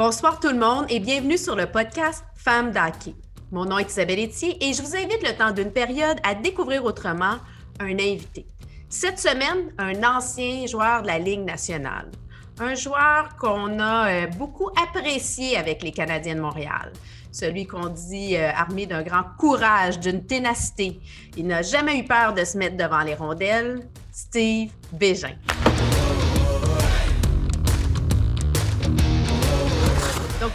Bonsoir tout le monde et bienvenue sur le podcast Femmes d'Hockey. Mon nom est Isabelle Etier et je vous invite le temps d'une période à découvrir autrement un invité. Cette semaine, un ancien joueur de la Ligue nationale. Un joueur qu'on a euh, beaucoup apprécié avec les Canadiens de Montréal. Celui qu'on dit euh, armé d'un grand courage, d'une ténacité. Il n'a jamais eu peur de se mettre devant les rondelles. Steve Bégin.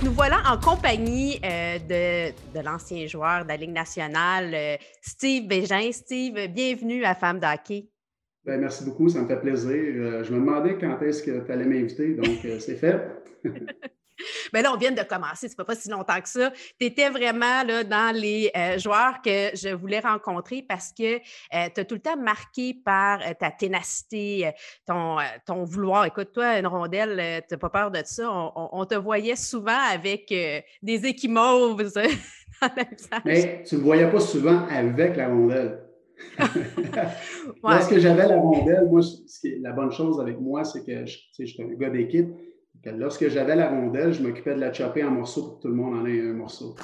Nous voilà en compagnie euh, de, l'ancien joueur de la Ligue nationale, euh, Steve Bégin. Steve, bienvenue à Femme d'Hockey. Ben, merci beaucoup, ça me fait plaisir. Euh, je me demandais quand est-ce que tu allais m'inviter, donc c'est fait. Mais là, on vient de commencer, c'est pas, pas si longtemps que ça. Tu étais vraiment là, dans les euh, joueurs que je voulais rencontrer parce que euh, tu as tout le temps marqué par euh, ta ténacité, ton, ton vouloir. Écoute, toi, une rondelle, tu n'as pas peur de ça. On, te voyait souvent avec des équimauves dans Mais tu ne me voyais pas souvent avec la rondelle. Lorsque j'avais la rondelle, moi, la bonne chose avec moi, c'est que je, j'étais un gars d'équipe. Lorsque j'avais la rondelle, je m'occupais de la chopper en morceaux pour que tout le monde en ait un morceau.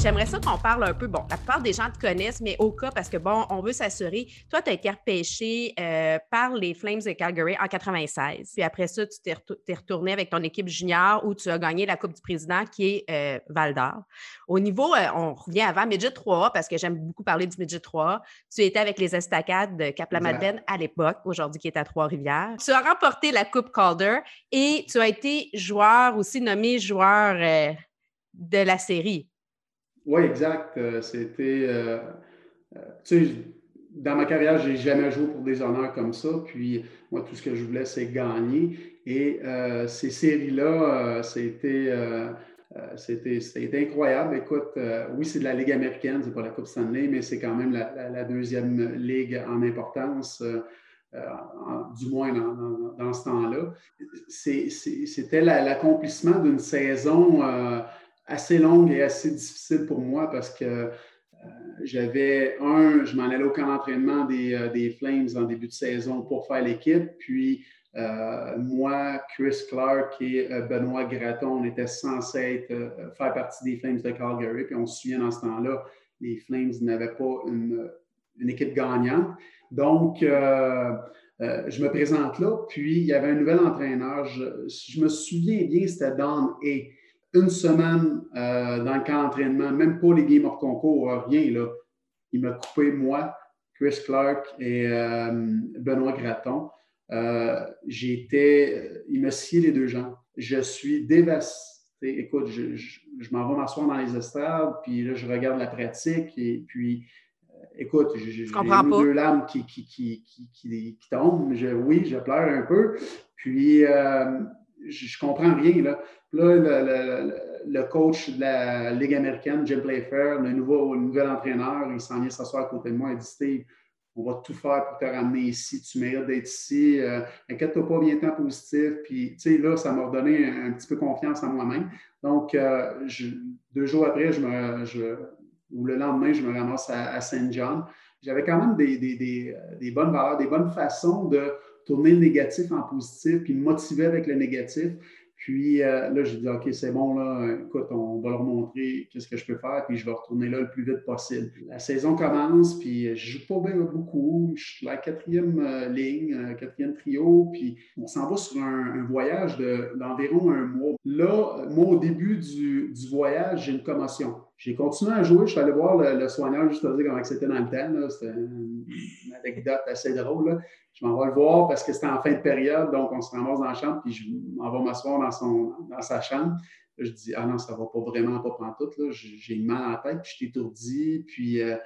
J'aimerais ça qu'on parle un peu. Bon, la plupart des gens te connaissent, mais au cas, parce que bon, on veut s'assurer. Toi, tu as été repêché euh, par les Flames de Calgary en 96. Puis après ça, tu t'es, retourné avec ton équipe junior où tu as gagné la Coupe du Président qui est euh, Val d'Or. Au niveau, euh, on revient avant Midget 3 parce que j'aime beaucoup parler du Midget 3. Tu étais avec les Estacades de Cap-la-Madeleine à l'époque, aujourd'hui qui est à Trois-Rivières. Tu as remporté la Coupe Calder et tu as été joueur aussi nommé joueur de la série. Oui, exact. Euh, c'était. Euh, euh, tu sais, dans ma carrière, je n'ai jamais joué pour des honneurs comme ça. Puis, moi, tout ce que je voulais, c'est gagner. Et ces séries-là, c'était. c'était incroyable. Écoute, oui, c'est de la Ligue américaine, c'est pas la Coupe Stanley, mais c'est quand même la, deuxième ligue en importance, du moins dans ce temps-là. C'était l'accomplissement d'une saison assez longue et assez difficile pour moi parce que euh, j'avais un, je m'en allais au camp d'entraînement des, euh, des, Flames en début de saison pour faire l'équipe. Puis euh, moi, Chris Clark et Benoît Gratton, on était censés être, faire partie des Flames de Calgary. Puis on se souvient dans ce temps-là, les Flames n'avaient pas une, équipe gagnante. Donc, je me présente là, puis il y avait un nouvel entraîneur. Je, je me souviens bien, c'était Don A une semaine euh, dans le camp d'entraînement, même pas les games hors concours, rien. Là. Il m'a coupé, moi, Chris Clark et euh, Benoît Gratton. Euh, j'étais, il m'a scié les deux jambes. Je suis dévasté. Écoute, je, je, m'en vais m'asseoir dans les estrades, puis là, je regarde la pratique, et puis, écoute, j'ai deux larmes qui, qui, qui, qui, tombent. Je, oui, je pleure un peu. Puis, je, comprends rien. Là, là le, coach de la Ligue américaine, Jim Playfair, le, nouveau, nouvel entraîneur, il s'en vient s'asseoir à côté de moi et dit Steve, on va tout faire pour te ramener ici, tu mérites d'être ici, euh, inquiète-toi pas, bien temps positif. Puis, tu sais, là, ça m'a redonné un, petit peu confiance en moi-même. Donc, euh, deux jours après, je me, ou le lendemain, je me ramasse à, Saint John. J'avais quand même des, des, bonnes valeurs, des bonnes façons de tourner le négatif en positif, puis me motiver avec le négatif. Puis euh, là, j'ai dit, OK, c'est bon, là, écoute, on va leur montrer qu'est-ce que je peux faire, puis je vais retourner là le plus vite possible. La saison commence, puis je joue pas bien beaucoup. Je suis la quatrième euh, ligne, euh, quatrième trio, puis on s'en va sur un, voyage d'environ un mois. Là, moi, au début du, voyage, j'ai une commotion. J'ai continué à jouer. Je suis allé voir le, soigneur juste à dire comment c'était dans le temps. C'était une, anecdote assez drôle. Je m'en vais le voir parce que c'était en fin de période, donc on se ramasse dans la chambre, puis je m'en vais m'asseoir dans, son, dans sa chambre. je dis Ah non, ça ne va pas vraiment pas prendre tout. J'ai une mal à la tête, puis je suis étourdi. Puis euh,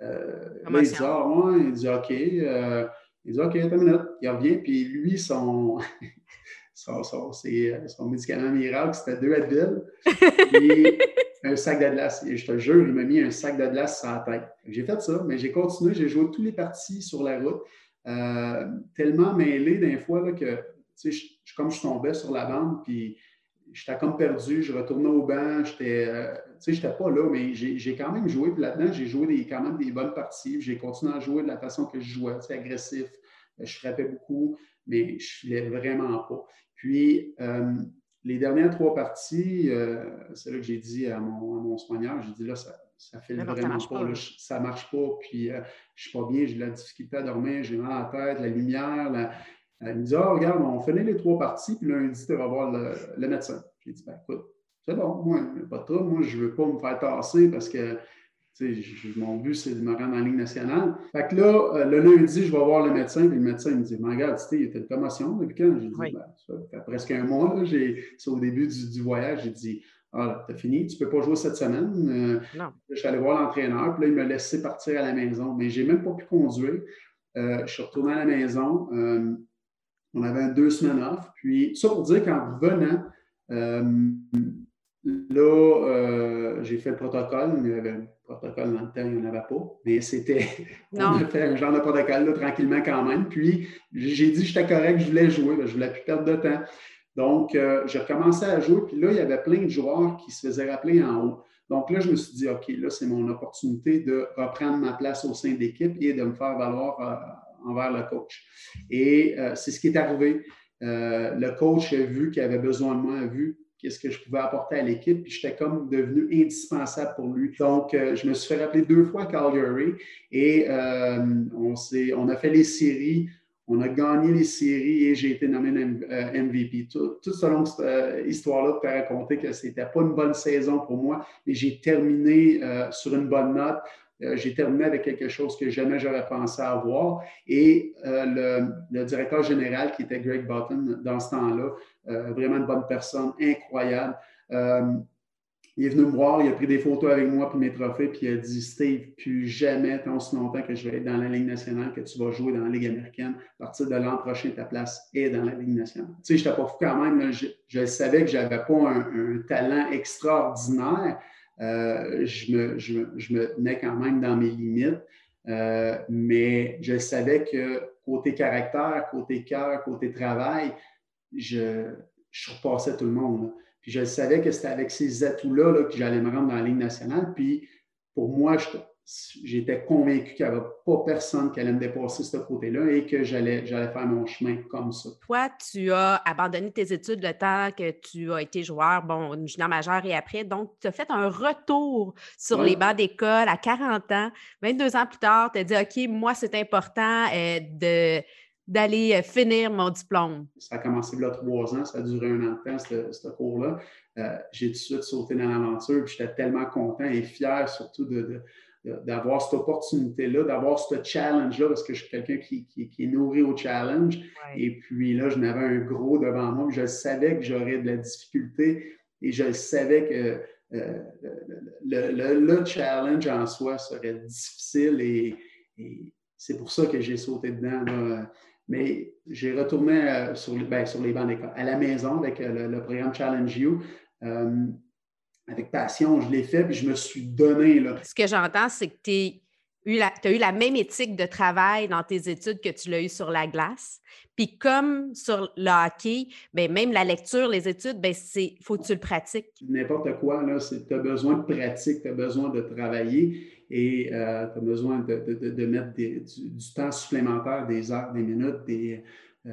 euh, là, il dit Ah, ouais. Il dit OK. Euh, il dit OK, attends une minute. Il revient, puis lui, son. son, son, son, médicament miracle, c'était deux Advil. Puis un sac de glace. Et je te jure, il m'a mis un sac de glace sur la tête. J'ai fait ça, mais j'ai continué, j'ai joué tous les parties sur la route, euh, tellement mêlé d'un fois là, que, tu sais, comme je tombais sur la bande, puis j'étais comme perdu, je retournais au banc, j'étais, euh, tu sais, j'étais pas là, mais j'ai quand même joué, puis là-dedans, j'ai joué des, quand même des bonnes parties, j'ai continué à jouer de la façon que je jouais, tu sais, agressif, je frappais beaucoup. mais je filais vraiment pas. Puis, les dernières trois parties, c'est là que j'ai dit à mon, à mon soigneur, j'ai dit là, ça, ça fait vraiment pas. ça marche pas. Puis je je suis pas bien, j'ai de la difficulté à dormir, j'ai mal à la tête, la lumière. Elle me dit Ah, regarde, on finit les trois parties, puis lundi, tu vas voir le, médecin. J'ai dit Ben écoute, c'est bon, moi, pas trouble, moi, je ne veux pas me faire tasser parce que mon but, c'est de me rendre en ligne nationale. Fait que là, euh, le lundi, je vais voir le médecin, puis le médecin il me dit Mais regarde, il y a une commotion depuis quand J'ai dit ben, Ça fait presque un mois, c'est au début du, voyage. J'ai dit Ah, t'as fini, tu ne peux pas jouer cette semaine. Euh, non. Je suis allé voir l'entraîneur, puis là, il m'a laissé partir à la maison. Mais je n'ai même pas pu conduire. Euh, je suis retourné à la maison. on avait deux semaines off. Puis, ça pour dire qu'en revenant, là, j'ai fait le protocole, mais protocole dans le temps, il n'y en avait pas. Mais c'était, on a fait un genre de protocole là, tranquillement quand même. Puis j'ai dit que j'étais correct, je voulais jouer, je ne voulais plus perdre de temps. Donc, euh, j'ai recommencé à jouer, puis là, il y avait plein de joueurs qui se faisaient rappeler en haut. Donc là, je me suis dit, OK, là, c'est mon opportunité de reprendre ma place au sein de l'équipe et de me faire valoir euh, envers le coach. Et euh, c'est ce qui est arrivé. le coach a vu qu'il avait besoin de moi, a vu qu'est-ce que je pouvais apporter à l'équipe, puis j'étais comme devenu indispensable pour lui. Donc, euh, je me suis fait rappeler deux fois Calgary et euh, on, a fait les séries. On a gagné les séries et j'ai été nommé MVP. Tout, tout selon cette histoire-là, tu as raconté que ce n'était pas une bonne saison pour moi, mais j'ai terminé euh, sur une bonne note. j'ai terminé avec quelque chose que jamais j'aurais pensé avoir. Et le, le, directeur général, qui était Greg Button dans ce temps-là, euh, vraiment une bonne personne, incroyable. Euh, il est venu me voir, il a pris des photos avec moi puis mes trophées, puis il a dit Steve, plus jamais, tant aussi longtemps que je vais être dans la Ligue nationale, que tu vas jouer dans la Ligue américaine. À partir de l'an prochain, ta place est dans la Ligue nationale. Tu sais, je n'étais pas fou quand même. je, savais que je n'avais pas un, talent extraordinaire. Euh, je, me, je, me, tenais quand même dans mes limites. mais je savais que côté caractère, côté cœur, côté travail, je, je surpassais tout le monde. Puis je savais que c'était avec ces atouts-là que j'allais me rendre dans la Ligue nationale. Puis pour moi, j'étais convaincu qu'il n'y avait pas personne qui allait me dépasser ce côté-là et que j'allais, faire mon chemin comme ça. Toi, tu as abandonné tes études le temps que tu as été joueur, bon, junior majeur et après. Donc, tu as fait un retour sur les bancs d'école à 40 ans. 22 ans plus tard, tu as dit, OK, moi, c'est important euh, de d'aller euh, finir mon diplôme? Ça a commencé a trois ans, ça a duré un an de temps, ce, cours-là. Euh, j'ai tout de suite sauté dans l'aventure, puis j'étais tellement content et fier surtout d'avoir cette opportunité-là, d'avoir ce challenge-là, parce que je suis quelqu'un qui, est nourri au challenge. Et puis là, je n'avais un gros devant moi. Je savais que j'aurais de la difficulté et je savais que euh, le, challenge en soi serait difficile et, et c'est pour ça que j'ai sauté dedans. Là. Mais j'ai retourné euh, sur, ben, sur, les bancs d'école, à la maison avec euh, le, programme Challenge You. Euh, avec passion, je l'ai fait, puis je me suis donné. Là. Ce que j'entends, c'est que tu as eu la même éthique de travail dans tes études que tu l'as eu sur la glace. Puis comme sur le hockey, bien, même la lecture, les études, il ben, faut que tu le pratiques. N'importe quoi, tu as besoin de pratique, tu as besoin de travailler et euh, tu as besoin de, mettre du, temps supplémentaire, des heures, des minutes, des, euh,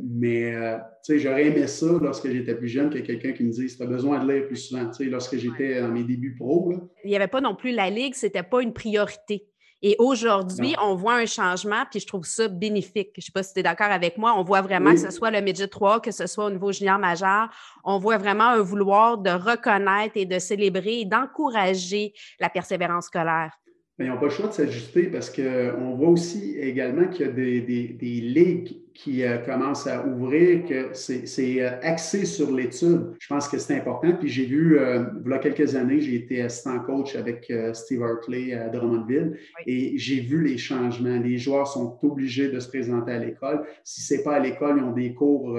mais euh, tu sais, j'aurais aimé ça lorsque j'étais plus jeune que quelqu'un qui me dise tu as besoin de lire plus souvent. Tu sais, lorsque j'étais dans mes débuts pro. Il n'y avait pas non plus la Ligue, c'était pas une priorité. Et aujourd'hui, on voit un changement, puis je trouve ça bénéfique. Je ne sais pas si tu es d'accord avec moi. On voit vraiment que ce soit le midget 3, que ce soit au niveau junior majeur, on voit vraiment un vouloir de reconnaître et de célébrer et d'encourager la persévérance scolaire. Mais ils n'ont pas le choix de s'ajuster parce qu'on voit aussi également qu'il y a des, des, ligues qui euh, commencent à ouvrir, que c'est euh, axé sur l'étude. Je pense que c'est important. Puis j'ai vu, euh, il y a quelques années, j'ai été assistant coach avec Steve Hartley à Drummondville et j'ai vu les changements. Les joueurs sont obligés de se présenter à l'école. Si ce n'est pas à l'école, ils ont des cours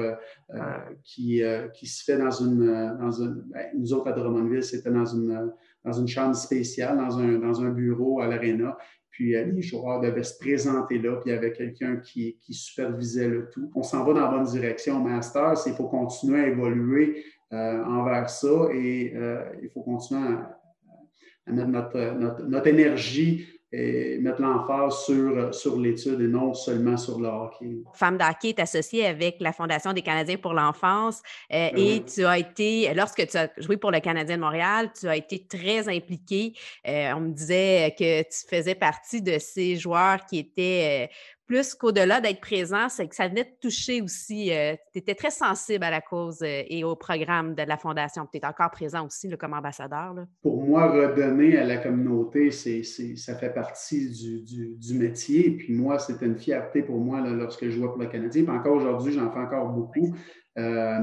qui, qui se fait dans une, dans une, ben, nous autres à Drummondville, c'était dans une dans une chambre spéciale, dans un, bureau à l'Arena. Puis euh, les joueurs devaient se présenter là, puis il y avait quelqu'un qui, supervisait le tout. On s'en va dans la bonne direction. Master, c'est pour continuer à évoluer euh, envers ça et euh, il faut continuer à, mettre notre, énergie et mettre l'emphase sur, sur l'étude et non seulement sur le hockey. Femme d'hockey est associée avec la Fondation des Canadiens pour l'enfance euh, et tu as été, lorsque tu as joué pour le Canadien de Montréal, tu as été très impliqué. Euh, on me disait que tu faisais partie de ces joueurs qui étaient plus qu'au-delà d'être présent, c'est que ça venait te toucher aussi. Euh, tu étais très sensible à la cause euh, et au programme de la Fondation. Tu es encore présent aussi comme ambassadeur. Pour moi, redonner à la communauté, c'est, ça fait partie du, métier. Puis moi, c'était une fierté pour moi lorsque je jouais pour le Canadien. Puis encore aujourd'hui, j'en fais encore beaucoup. Euh,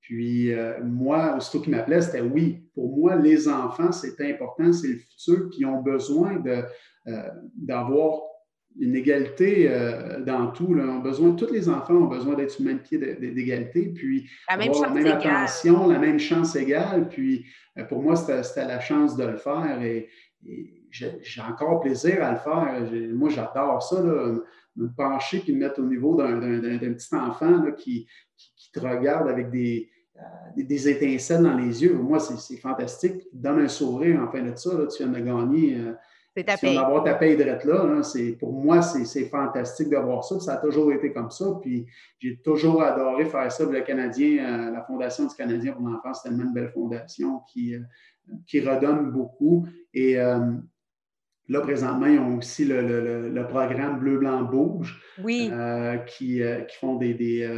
puis moi, aussitôt qui m'appelait, c'était oui. Pour moi, les enfants, c'est important, c'est le futur, qui ont besoin de, d'avoir une égalité euh, dans tout. Là. besoin, tous les enfants ont besoin d'être sur le même pied d'égalité, puis la même, avoir la même attention, la même chance égale. Puis euh, pour moi, c'était la chance de le faire et, j'ai encore plaisir à le faire. Moi, j'adore ça, me pencher puis me mettre au niveau d'un petit enfant qui, qui, te regarde avec des, euh, des, étincelles dans les yeux. Moi, c'est fantastique. Donne un sourire en fin de ça. Là, tu viens de gagner c'est ta paye. D'avoir ta paye là, là pour moi, c'est fantastique de voir ça. Ça a toujours été comme ça. Puis j'ai toujours adoré faire ça. Le Canadien, euh, la Fondation du Canadien pour l'enfance, c'est tellement une belle fondation qui, euh, qui redonne beaucoup. Et euh, là, présentement, ils ont aussi le, programme Bleu, Blanc, Bouge oui. qui, qui, font des, des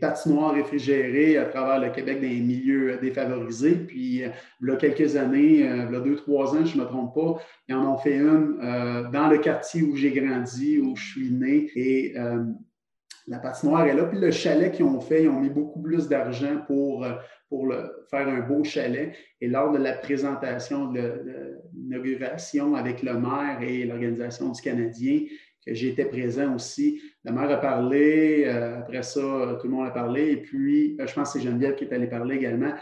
patinoires réfrigérées à travers le Québec dans les milieux défavorisés. Puis, euh, il y a quelques années, euh, il y a deux, trois ans, je ne me trompe pas, ils en ont fait une euh, dans le quartier où j'ai grandi, où je suis né. Et la patinoire est là. Puis le chalet qu'ils ont fait, ils ont mis beaucoup plus d'argent pour, pour faire un beau chalet. Et lors de la présentation de l'inauguration avec le maire et l'Organisation du Canadien, que j'étais présent aussi. La mère a parlé, euh, après ça, tout le monde a parlé, et puis euh, je pense que c'est Geneviève qui est allée parler également.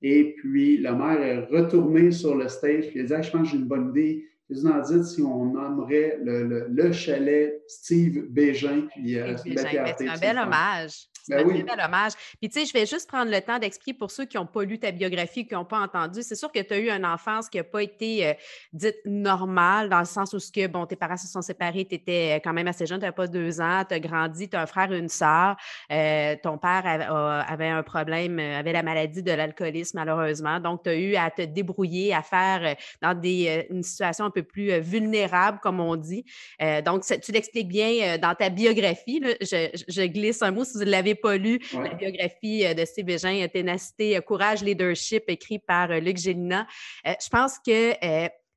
Et puis la mère est retournée sur le stage, puis elle a dit Je pense que j'ai une bonne idée. En dites si on nommerait le, le, chalet Steve Bégin. Puis, euh, c'est un bel hommage. Ben oui. un hommage. Puis, tu sais, je vais juste prendre le temps d'expliquer pour ceux qui n'ont pas lu ta biographie, qui n'ont pas entendu. C'est sûr que tu as eu une enfance qui n'a pas été euh, dite normale, dans le sens où, ce que, bon, tes parents se sont séparés, tu étais euh, quand même assez jeune, tu n'avais pas deux ans, tu as grandi, tu as un frère et une sœur. Euh, ton père avait, un problème, avait la maladie de l'alcoolisme, malheureusement. Donc, tu as eu à te débrouiller, à faire dans des, une situation un peu plus vulnérable, comme on dit. donc, tu l'expliques bien dans ta biographie. Je, je, glisse un mot si vous l'avez pas lu la biographie euh, de Steve Bégin, euh, Ténacité, euh, Courage, Leadership, écrit par Luc Gélina. je pense que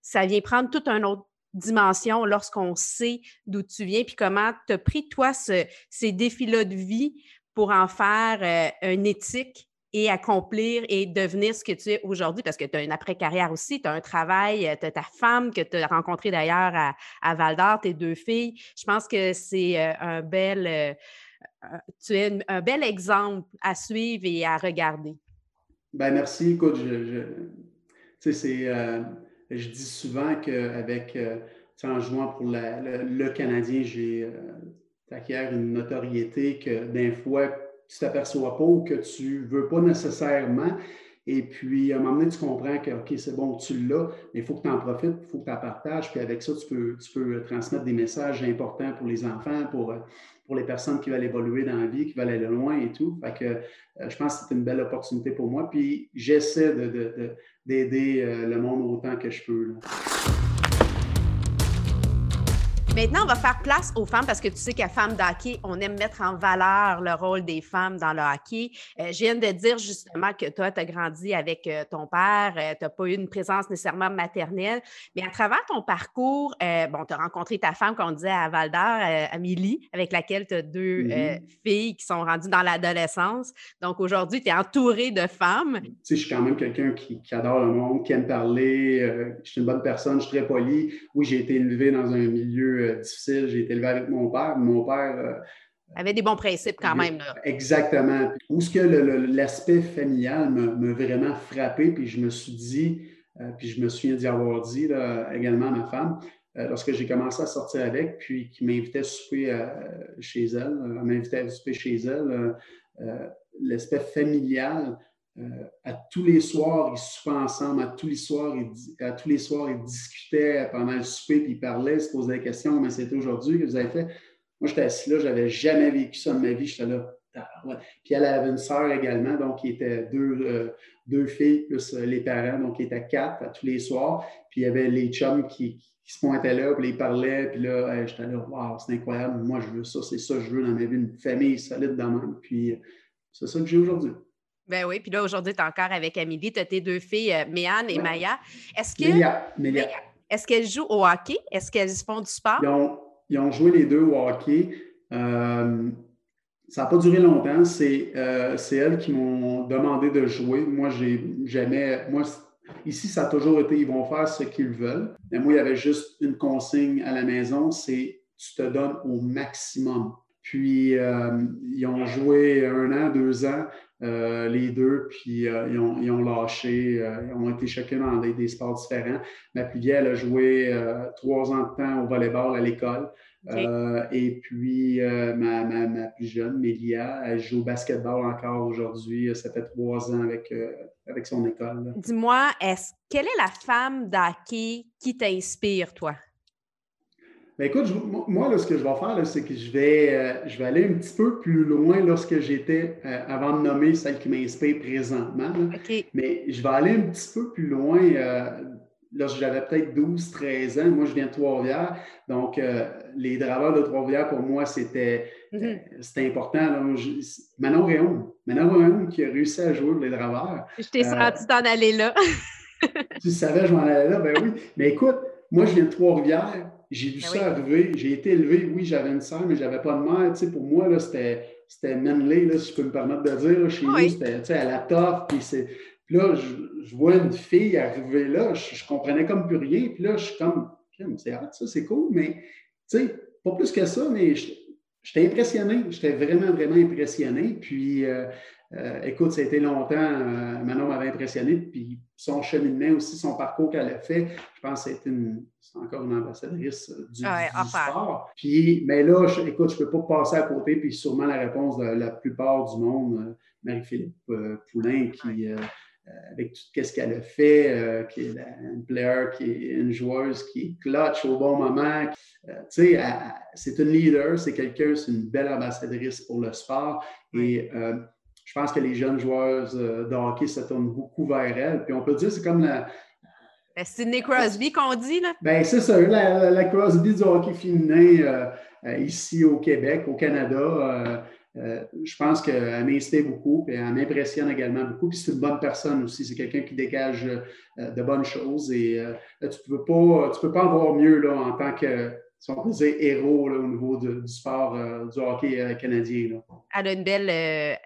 ça vient prendre toute une autre dimension lorsqu'on sait d'où tu viens, puis comment tu as pris, toi, ces défis-là de vie pour en faire une éthique et accomplir et devenir ce que tu es aujourd'hui, parce que tu as une après-carrière aussi, tu as un travail, tu as ta femme que tu as rencontrée d'ailleurs à, Val d'Or, tes deux filles. Je pense que c'est un bel tu es un bel exemple à suivre et à regarder. Ben merci. Écoute, je, c'est, euh, je dis souvent qu'avec, euh, en jouant pour le, Canadien, j'ai euh, acquiert une notoriété que d'un fois, tu t'aperçois pas ou que tu veux pas nécessairement. Et puis, à un moment donné, tu comprends que, OK, c'est bon, tu l'as, mais il faut que tu en profites, il faut que tu en partages. Puis avec ça, tu peux, tu peux transmettre des messages importants pour les enfants, pour, pour les personnes qui veulent évoluer dans la vie, qui veulent aller loin et tout. Fait que euh, je pense que c'est une belle opportunité pour moi. Puis j'essaie d'aider euh, le monde autant que je peux. Maintenant, on va faire place aux femmes parce que tu sais qu'à Femmes d'hockey, on aime mettre en valeur le rôle des femmes dans le hockey. Euh, je viens de dire justement que toi, tu as grandi avec euh, ton père, euh, tu n'as pas eu une présence nécessairement maternelle, mais à travers ton parcours, bon, tu as rencontré ta femme, qu'on disait à Val d'Or, Amélie, avec laquelle tu as deux filles qui sont rendues dans l'adolescence. Donc aujourd'hui, tu es entouré de femmes. Tu sais, je suis quand même quelqu'un qui, qui, adore le monde, qui aime parler, je suis une bonne personne, je suis très poli. Oui, j'ai été élevé dans un milieu euh, difficile. J'ai été élevé avec mon père. Mon père euh, avait des bons principes quand même. Exactement. Où ce que l'aspect familial m'a vraiment frappé, puis je me suis dit, euh, puis je me souviens d'y avoir dit également à ma femme, lorsque j'ai commencé à sortir avec, puis qui m'invitait à souper chez elle, m'invitait à souper chez elle, l'aspect familial à tous les soirs, ils soupaient ensemble, à tous les soirs, ils, à tous les soirs, ils discutaient pendant le souper, puis ils parlaient, ils se posaient des questions, mais c'était aujourd'hui que vous avez fait. Moi, j'étais assis là, je n'avais jamais vécu ça de ma vie, j'étais là. Puis elle avait une sœur également, donc qui était deux, euh, deux filles plus euh, les parents, donc qui étaient quatre à tous les soirs. Puis il y avait les chums qui, se pointaient là, puis ils parlaient, puis là, j'étais là, waouh, c'est incroyable, moi je veux ça, c'est ça que je veux dans ma vie, une famille solide dans même. Puis c'est ça que j'ai aujourd'hui. Ben oui, puis là, aujourd'hui, tu es encore avec Amélie. Tu as tes deux filles, euh, Méane et Maya. Est-ce que. Est-ce qu'elles jouent au hockey? Est-ce qu'elles font du sport? Ils ont, joué les deux au hockey. Euh, ça n'a pas duré longtemps. Euh, c'est elles qui m'ont demandé de jouer. Moi, j'ai jamais. Moi, ici, ça a toujours été ils vont faire ce qu'ils veulent. Mais moi, il y avait juste une consigne à la maison c'est tu te donnes au maximum. Puis, ils ont joué un an, deux ans. Euh, les deux, puis euh, ils, ont, lâché, euh, ils ont été chacun dans des, sports différents. Ma plus vieille, a joué trois ans de temps au volleyball à l'école. et puis ma, plus jeune, Mélia, elle joue au basketball encore aujourd'hui. Ça fait trois ans avec, avec son école. Dis-moi, quelle est la femme d'hockey qui t'inspire, toi? Écoute, moi, là, ce que je vais faire, c'est que je vais, euh, je vais aller un petit peu plus loin lorsque j'étais, euh, avant de nommer celle qui m'inspire présentement. Mais je vais aller un petit peu plus loin. Euh, lorsque j'avais peut-être 12, 13 ans, moi, je viens de Trois-Rivières. Donc, les draveurs de Trois-Rivières, pour moi, c'était mm-hmm. important. Manon Réaume. Manon Réaume qui a réussi à jouer les draveurs. Je t'ai senti t'en aller là. tu savais, je m'en allais là? Ben oui. Mais écoute, moi, je viens de Trois-Rivières. J'ai vu ben ça arriver. J'ai été élevé, oui, j'avais une sœur, mais je n'avais pas de mère. Tu sais, pour moi, là, c'était, c'était manly, là, si je peux me permettre de dire. chez nous, c'était tu sais, à la toffe. Puis, là, je, vois une fille arriver là, je, je, comprenais comme plus rien. Puis là, je suis comme, c'est ça, c'est cool, mais tu sais, pas plus que ça, mais j'étais impressionné. J'étais vraiment, vraiment impressionné. Puis, euh, euh, écoute, ça a été longtemps, euh, Manon m'avait impressionné, puis son cheminement aussi, son parcours qu'elle a fait, je pense que c'est encore une ambassadrice euh, du, sport. Puis, mais là, écoute, je ne peux pas passer à côté, puis sûrement la réponse de la plupart du monde, Marie-Philippe Poulain, qui, avec tout ce qu'elle a fait, qui est une player, qui est une joueuse qui est clutch au bon moment. tu sais, c'est une leader, c'est quelqu'un, c'est une belle ambassadrice pour le sport. Et je pense que les jeunes joueurs euh, de hockey se tournent beaucoup vers elle. Puis on peut dire, c'est comme la. Ben, c'est Nick Crosby qu'on dit, là? Bien, c'est ça, la, Crosby du hockey féminin euh, euh, ici au Québec, au Canada. je pense qu'elle m'inspire beaucoup, et elle m'impressionne également beaucoup. Puis c'est une bonne personne aussi. C'est quelqu'un qui dégage de bonnes choses. Et tu ne peux, pas, peux pas en voir mieux là, en tant que si on peut dire, héros au niveau du sport du hockey canadien. Elle a une belle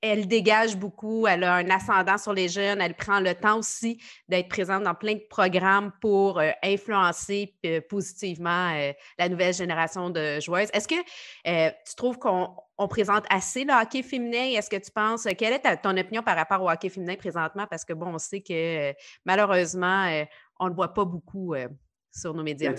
elle dégage beaucoup, elle a un ascendant sur les jeunes, elle prend le temps aussi d'être présente dans plein de programmes pour euh, influencer euh, positivement euh, la nouvelle génération de joueuses. Est-ce que tu trouves qu'on présente assez le hockey féminin? Est-ce que tu penses, quelle est ton opinion par rapport au hockey féminin présentement? Parce que bon, on sait que malheureusement, on ne le voit pas beaucoup sur nos médias.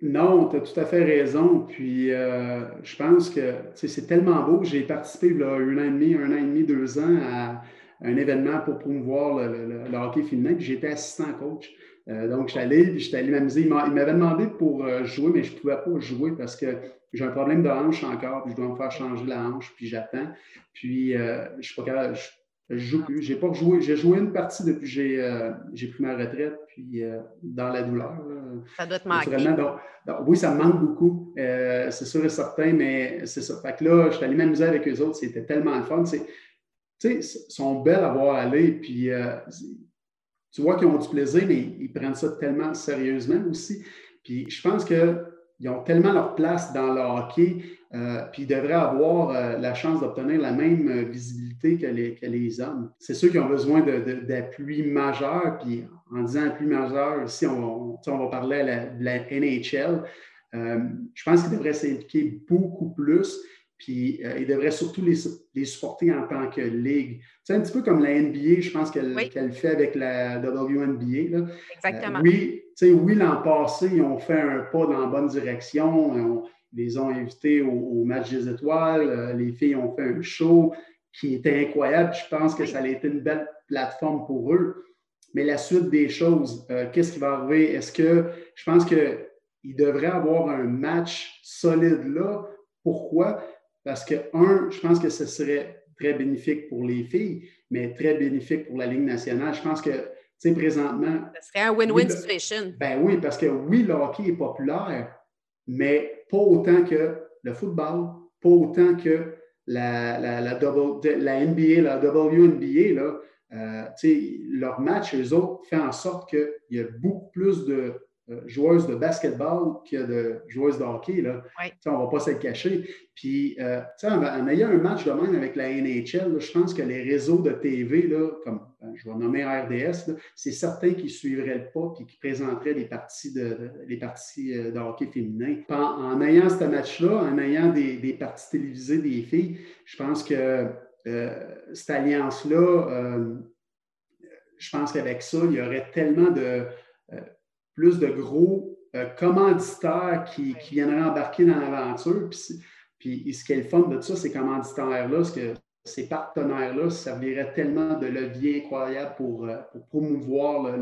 Non, tu as tout à fait raison. Puis euh, je pense que c'est tellement beau. J'ai participé là, un an et demi, un an et demi, deux ans à un événement pour promouvoir le, hockey féminin. J'étais assistant coach. Euh, donc, je allé, puis je suis allé m'amuser. Il m'avait demandé pour euh, jouer, mais je ne pouvais pas jouer parce que j'ai un problème de hanche encore, puis je dois me faire changer la hanche, puis j'attends. Puis, je ne suis pas capable. Je joue plus. J'ai pas joué. J'ai joué une partie depuis que j'ai, euh, pris ma retraite, puis euh, dans la douleur. Ça doit te manquer. oui, ça me manque beaucoup. Euh, c'est sûr et certain, mais c'est ça. Fait que là, je suis allé m'amuser avec eux autres. C'était tellement le fun. Tu sais, ils sont belles à voir aller. Puis tu vois qu'ils ont du plaisir, mais ils prennent ça tellement sérieusement aussi. Puis je pense qu'ils ont tellement leur place dans le hockey euh, puis ils devraient avoir euh, la chance d'obtenir la même euh, visibilité que les, que les hommes. C'est ceux qui ont besoin d'appui majeur, puis en disant appui majeur, ici, on, on, va parler de la NHL. je pense qu'ils devraient s'impliquer beaucoup plus, puis ils devraient surtout les, les, supporter en tant que ligue. C'est un petit peu comme la NBA, je pense qu'elle fait avec la WNBA. Là. Exactement. oui, oui l'an passé, ils ont fait un pas dans la bonne direction. On, les ont invités au, match des étoiles. Euh, les filles ont fait un show. qui était incroyable. Je pense que ça a été une belle plateforme pour eux. Mais la suite des choses, euh, qu'est-ce qui va arriver? Est-ce que je pense qu'il devrait avoir un match solide là? Pourquoi? Parce que, un, je pense que ce serait très bénéfique pour les filles, mais très bénéfique pour la Ligue nationale. Je pense que, tu sais, présentement. Ce serait un win-win situation. Ben oui, parce que oui, le hockey est populaire, mais pas autant que le football, pas autant que la, la, la, la NBA, la WNBA. Là, leur match, eux autres, fait en sorte qu'il y a beaucoup plus de euh, joueuses de basketball qu'il y a de joueuses de hockey. Là. On ne va pas se le cacher. Puis, euh, en, en, ayant un match de même avec la NHL, je pense que les réseaux de TV, là, comme ben, je vais nommer RDS, c'est certains qui suivraient le pas et qui présenteraient les parties de, les parties de hockey féminin. En, ayant ce match-là, en ayant des, des, parties télévisées des filles, je pense que euh, cette alliance-là, euh, je pense qu'avec ça, il y aurait tellement de euh, plus de gros commanditaires qui, viendraient embarquer dans l'aventure. Puis, ce qui est le fun de ça, ces commanditaires-là, que ces partenaires-là serviraient tellement de levier incroyable pour, promouvoir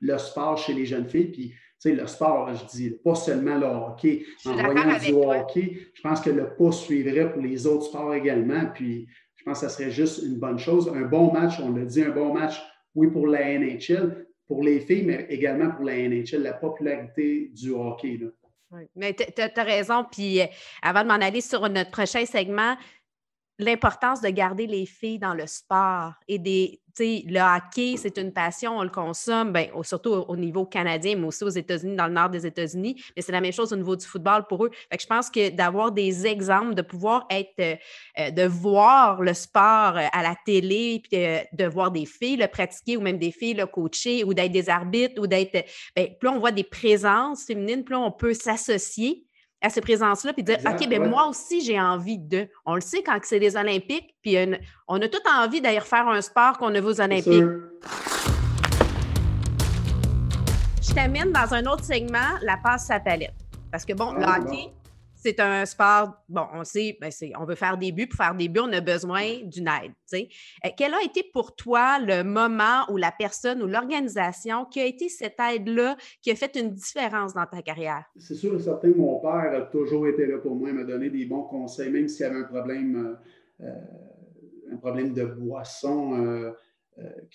le, sport chez les jeunes filles. Puis, le sport, je dis pas seulement le hockey. En voyant du hockey, je pense que le pas suivrait pour les autres sports également. Puis, je pense que ça serait juste une bonne chose. Un bon match, on l'a dit, un bon match, oui, pour la NHL, pour les filles, mais également pour la NHL, la popularité du hockey. Oui, mais tu as raison. Puis euh, avant de m'en aller sur notre prochain segment, l'importance de garder les filles dans le sport et des, le hockey, c'est une passion, on le consomme, ben, surtout au, niveau canadien, mais aussi aux États-Unis, dans le nord des États-Unis, mais c'est la même chose au niveau du football pour eux. je pense que d'avoir des exemples, de pouvoir être, euh, euh, de voir le sport euh, à la télé, puis de voir des filles le pratiquer ou même des filles le coacher ou d'être des arbitres ou d'être, ben, plus on voit des présences féminines, plus on peut s'associer à ces présences-là, puis dire, OK, bien, moi aussi, j'ai envie de. On le sait quand c'est les Olympiques, puis on a tout envie d'ailleurs faire un sport qu'on a vu aux Olympiques. Je t'amène dans un autre segment, la passe à palette. Parce que, bon, le ah, hockey, c'est un sport, bon, on sait, ben on veut faire des buts. Pour faire des buts, on a besoin d'une aide. Euh, quel a été pour toi le moment où la personne ou l'organisation qui a été cette aide-là qui a fait une différence dans ta carrière? C'est sûr et certain mon père a toujours été là pour moi, il m'a donné des bons conseils, même s'il y avait un problème, euh, euh, un problème de boisson.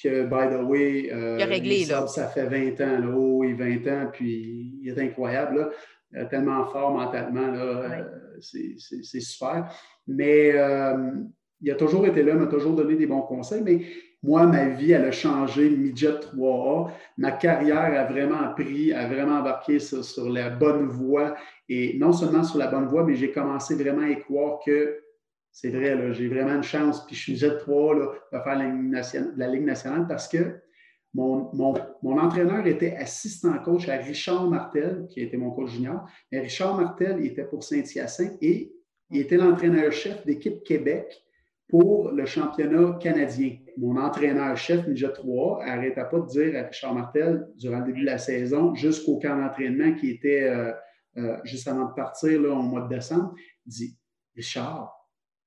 que, by the way, il a réglé, ça, ça, fait 20 ans, là, oh, 20 ans, puis il est incroyable. Là. Euh, tellement fort mentalement. Euh, c'est super. Mais euh, il a toujours été là, m'a toujours donné des bons conseils. Mais moi, ma vie, elle a changé, midget 3A. Ma carrière a vraiment pris, a vraiment embarqué sur, la bonne voie. Et non seulement sur la bonne voie, mais j'ai commencé vraiment à y croire que c'est vrai, j'ai vraiment une chance. Puis je suis midget 3 là, de faire la Ligue nationale parce que mon, entraîneur était assistant coach à Richard Martel, qui était mon coach junior. Mais Richard Martel était pour Saint-Hyacinthe et il était l'entraîneur-chef d'équipe Québec pour le championnat canadien. Mon entraîneur-chef, Ninja 3, n'arrêtait pas de dire à Richard Martel, durant le début de la saison, jusqu'au camp d'entraînement qui était euh, euh, juste avant de partir au mois de décembre, dit Richard,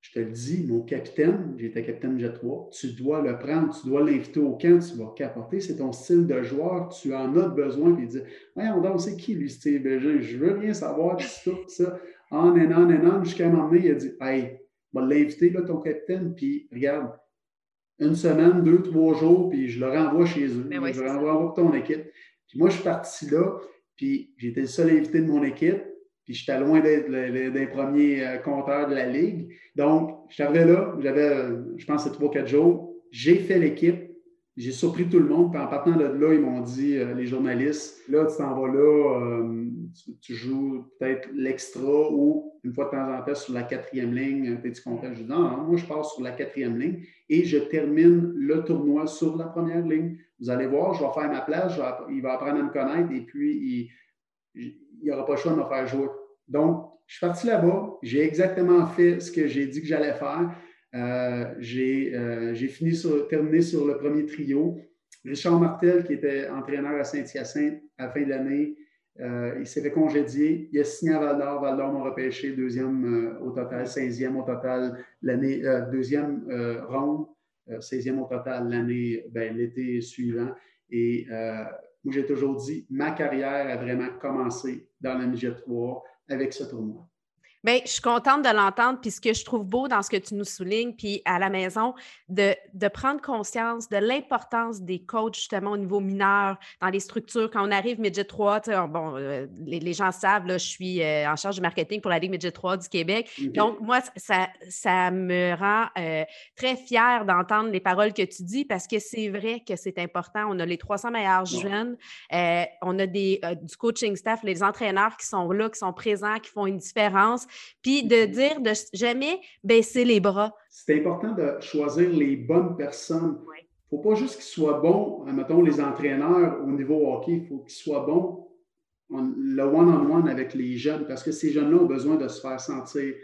je te le dis, mon capitaine, j'étais capitaine Jet 3, tu dois le prendre, tu dois l'inviter au camp, tu vas capoter, c'est ton style de joueur, tu en as besoin. Puis il dit Voyons donc, c'est qui lui, Steve Bégin? Je veux rien savoir tout ça. On and on and on, jusqu'à un moment donné, il a dit Hey, va l'inviter, là, ton capitaine, puis regarde, une semaine, deux, trois jours, puis je le renvoie chez eux. Ben je le renvoie pour ton équipe. Puis moi, je suis parti là, puis j'étais le seul invité de mon équipe. Puis j'étais loin d'être des premiers euh, compteurs de la Ligue. Donc, arrivé là, j'avais, je pense, c'est trois, quatre jours. J'ai fait l'équipe. J'ai surpris tout le monde. Puis en partant de là, ils m'ont dit, euh, les journalistes, là, tu t'en vas là, euh, tu, joues peut-être l'extra ou une fois de temps en temps sur la quatrième ligne, es-tu content? Je dis, non, non, moi, je passe sur la quatrième ligne et je termine le tournoi sur la première ligne. Vous allez voir, je vais faire ma place, il va apprendre à me connaître et puis il n'y aura pas le choix de me faire jouer. Donc, je suis parti là-bas, j'ai exactement fait ce que j'ai dit que j'allais faire. Euh, euh, j'ai fini sur, terminé sur le premier trio. Richard Martel, qui était entraîneur à Saint-Hyacinthe à la fin de l'année, il s'est fait congédier. Il a signé à Val d'Or. Val d'Or m'a repêché deuxième au total, 16e au total l'année, deuxième ronde, 16e au total l'année, ben, l'été suivant. Et moi, j'ai toujours dit, ma carrière a vraiment commencé dans la midget 3 avec ce tournoi. Bien, je suis contente de l'entendre. Puis ce que je trouve beau dans ce que tu nous soulignes, puis à la maison, de, de prendre conscience de l'importance des coachs, justement, au niveau mineur, dans les structures. Quand on arrive Midget 3, bon, euh, les, gens savent, là, je suis euh, en charge du marketing pour la Ligue Midget 3 du Québec. Donc, moi, ça, ça me rend euh, très fière d'entendre les paroles que tu dis parce que c'est vrai que c'est important. On a les 300 meilleurs jeunes. on a des, du coaching staff, les entraîneurs qui sont là, qui sont présents, qui font une différence. Puis de dire de jamais baisser les bras. C'est important de choisir les bonnes personnes. Il ne faut pas juste qu'ils soient bons, mettons les entraîneurs au niveau hockey, il faut qu'ils soient bons le one-on-one avec les jeunes parce que ces jeunes-là ont besoin de se faire sentir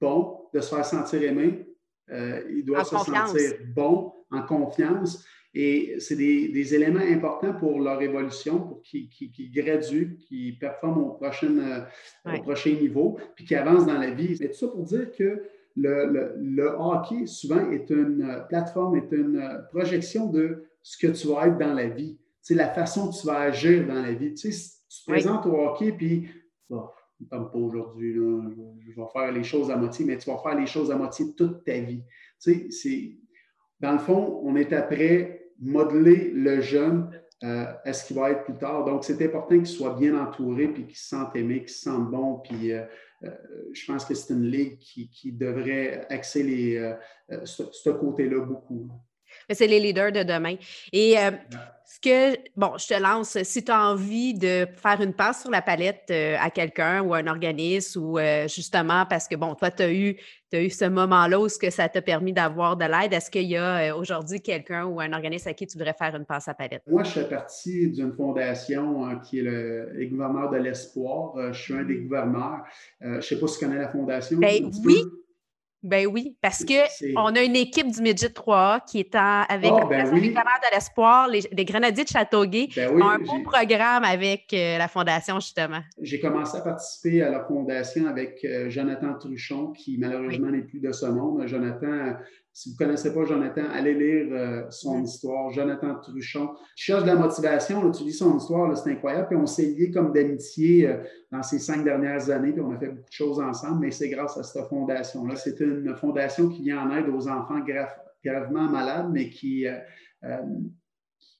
bons, de se faire sentir aimés. Euh, ils doivent se sentir bons, en confiance. Et c'est des, éléments importants pour leur évolution, pour qu'ils graduent, qu'ils performent au prochain, euh, prochain niveau, puis qu'ils avancent dans la vie. Et tout ça pour dire que le, hockey, souvent, est une plateforme, est une projection de ce que tu vas être dans la vie. C'est la façon que tu vas agir dans la vie. Tu sais, tu te présentes au hockey, puis oh, pas aujourd'hui, je vais faire les choses à moitié, mais tu vas faire les choses à moitié toute ta vie. Tu sais, dans le fond, on est après modeler le jeune euh, à ce qu'il va être plus tard? Donc, c'est important qu'il soit bien entouré, puis qu'il se sente aimé, qu'il se sente bon. Puis, euh, euh, je pense que c'est une ligue qui, devrait axer les, ce, côté-là beaucoup. C'est les leaders de demain. Et ce que, bon, je te lance, si tu as envie de faire une passe sur la palette à quelqu'un ou à un organisme ou justement parce que, bon, toi, tu as eu as eu ce moment-là où ce que ça t'a permis d'avoir de l'aide. Est-ce qu'il y a euh, aujourd'hui quelqu'un ou un organisme à qui tu voudrais faire une passe à palette? Moi, je fais partie d'une fondation hein, qui est le, les gouverneurs de l'espoir. Euh, je suis un des gouverneurs. Euh, je ne sais pas si tu connais la fondation. Ben, oui. Ben oui, parce qu'on a une équipe du Midget 3 qui est avec oh, ben oui. de l'Espoir, les, Grenadiers de Châteauguay, ben ont un beau programme avec euh, la Fondation, justement. J'ai commencé à participer à la Fondation avec euh, Jonathan Truchon, qui malheureusement n'est plus de ce monde. Jonathan si vous ne connaissez pas Jonathan, allez lire euh, son histoire. Jonathan Truchon. Tu cherches de la motivation, tu lis son histoire, c'est incroyable. Puis on s'est liés comme d'amitié dans ces cinq dernières années, puis on a fait beaucoup de choses ensemble, mais c'est grâce à cette fondation-là. C'est une fondation qui vient en aide aux enfants gravement malades, mais qui, euh,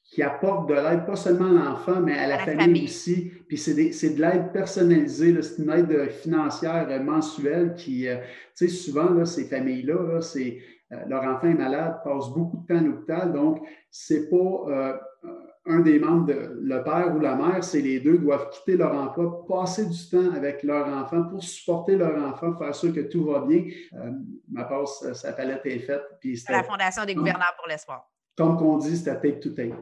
qui apporte de l'aide, pas seulement à l'enfant, mais à la, famille, aussi. Puis c'est de l'aide personnalisée, c'est une aide financière mensuelle qui, tu sais, souvent, là, ces familles-là, c'est euh, leur enfant est malade, passe beaucoup de temps à l'hôpital, donc ce n'est pas euh, un des membres, de, le père ou la mère, c'est les deux, doivent quitter leur emploi, passer du temps avec leur enfant pour supporter leur enfant, faire sûr que tout va bien. Euh, ma passe, sa palette est faite. Puis la Fondation des gouverneurs pour l'espoir. Comme on dit, c'était take to take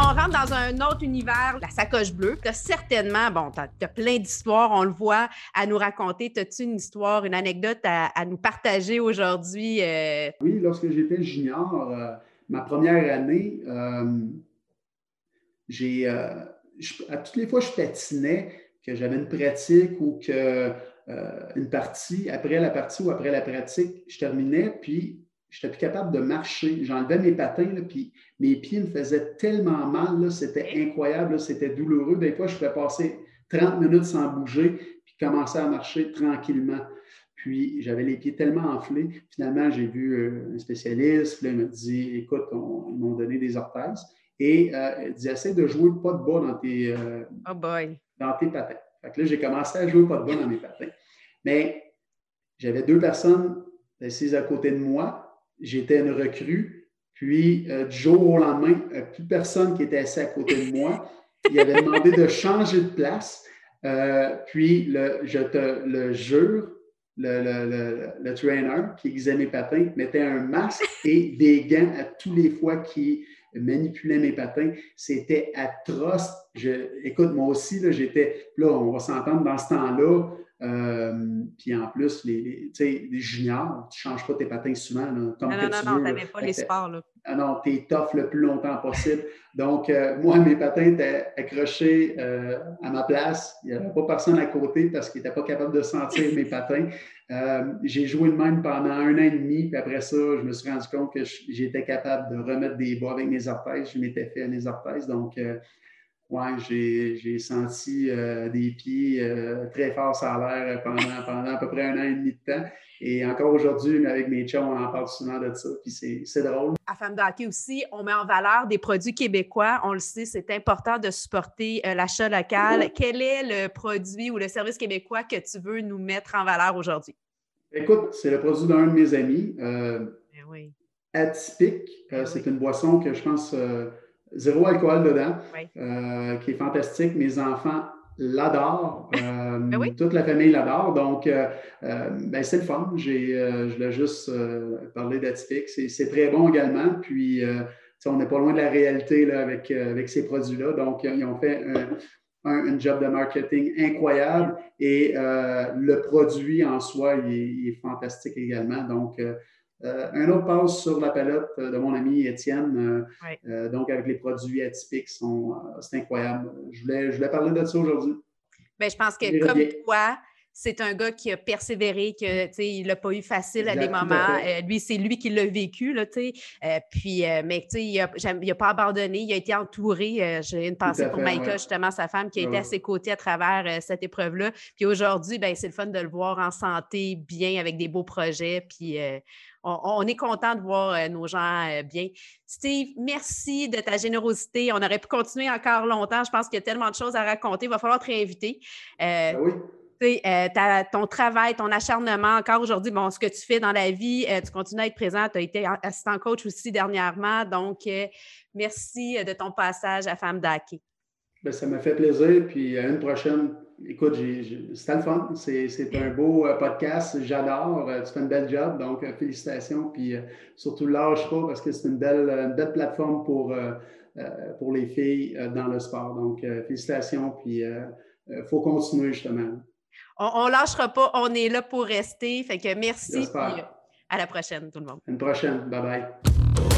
on rentre dans un autre univers, la sacoche bleue. Tu as certainement, bon, tu as, plein d'histoires, on le voit, à nous raconter. As-tu une histoire, une anecdote à, nous partager aujourd'hui? Euh? Oui, lorsque j'étais junior, euh, ma première année, euh, j'ai, à toutes les fois je patinais, que j'avais une pratique ou que une partie, après la partie ou après la pratique, je terminais, puis je n'étais plus capable de marcher. J'enlevais mes patins, puis mes pieds me faisaient tellement mal. C'était incroyable, c'était douloureux. Des fois, je pouvais passer 30 minutes sans bouger, puis commencer à marcher tranquillement. Puis, j'avais les pieds tellement enflés. Finalement, j'ai vu euh, un spécialiste. Il m'a dit Écoute, ils m'ont donné des orthèses. Et euh, il dit Essaie de jouer pas de bas dans tes, euh, oh boy. dans tes patins. Fait que là, j'ai commencé à jouer pas de bas dans mes patins. Mais j'avais deux personnes assises à côté de moi j'étais une recrue. Puis, euh, du jour au lendemain, plus personne qui était assis à côté de moi. Il avait demandé de changer de place. Puis, le, je te le jure, le, le, le, trainer qui aiguisait mes patins mettait un masque et des gants à tous les fois qu'il manipulait mes patins. C'était atroce. Je, écoute, moi aussi, j'étais, là, on va s'entendre dans ce temps-là, puis en plus, les, les, juniors, tu ne changes pas tes patins souvent. non, non, non, tu n'avais pas les sports. Là. Ah non, tu es tough le plus longtemps possible. Donc, moi, mes patins étaient accrochés à ma place. Il n'y avait pas personne à côté parce qu'il n'était pas capable de sentir mes patins. j'ai joué de même pendant un an et demi, puis après ça, je me suis rendu compte que j'étais capable de remettre des bois avec mes orthèses. Je m'étais fait mes orthèses. Donc, Ouais, j'ai senti euh, des pieds euh, très forts a l'air pendant, pendant à peu près un an et demi de temps. Et encore aujourd'hui, avec mes chums, on en parle souvent de ça, puis c'est drôle. À Femme d'Hockey aussi, on met en valeur des produits québécois. On le sait, c'est important de supporter euh, l'achat local. Quel est le produit ou le service québécois que tu veux nous mettre en valeur aujourd'hui? Écoute, c'est le produit d'un de mes amis. Ben oui. Atypique. Ben c'est une boisson que je pense zéro alcool dedans, euh, qui est fantastique. Mes enfants l'adorent. Euh, ben toute la famille l'adore. Donc, euh, ben, c'est le fun. je voulais juste parler d'Atypique. C'est très bon également. Puis, on n'est pas loin de la réalité là, avec, avec ces produits-là. Donc, ils ont fait un, job de marketing incroyable et le produit en soi, il est fantastique également. Donc, euh, un autre passe sur la palette euh, de mon ami Étienne, euh, donc avec les produits atypiques, c'est incroyable. Je voulais, je voulais parler de ça aujourd'hui. Bien, je pense que comme toi, c'est un gars qui a persévéré, que il n'a pas eu facile à des moments. lui, c'est lui qui l'a vécu, là, puis, mais il n'a pas abandonné, il a été entouré. J'ai une pensée pour Maïka, justement, sa femme, qui a été à ses côtés à travers cette épreuve-là. Puis aujourd'hui, ben, c'est le fun de le voir en santé, bien, avec des beaux projets. Puis on, est content de voir euh, nos gens euh, bien. Steve, merci de ta générosité. On aurait pu continuer encore longtemps. Je pense qu'il y a tellement de choses à raconter. Il va falloir te réinviter. Euh, ben oui. Ton travail, ton acharnement, encore aujourd'hui, bon, ce que tu fais dans la vie, tu continues à être présent. Tu as été assistant coach aussi dernièrement. Donc, merci de ton passage à Femme d'Hockey. Ben, ça m'a fait plaisir. Puis à une prochaine écoute, c'était le fun. C'est un beau euh, podcast. J'adore. Euh, tu fais une belle job. Donc, euh, félicitations. Puis surtout, lâche pas parce que c'est une belle, belle plateforme pour, pour les filles dans le sport. Donc, félicitations. Puis il faut continuer justement. On ne lâchera pas. On est là pour rester. Fait que merci. Puis, à la prochaine, tout le monde. À une prochaine. Bye bye.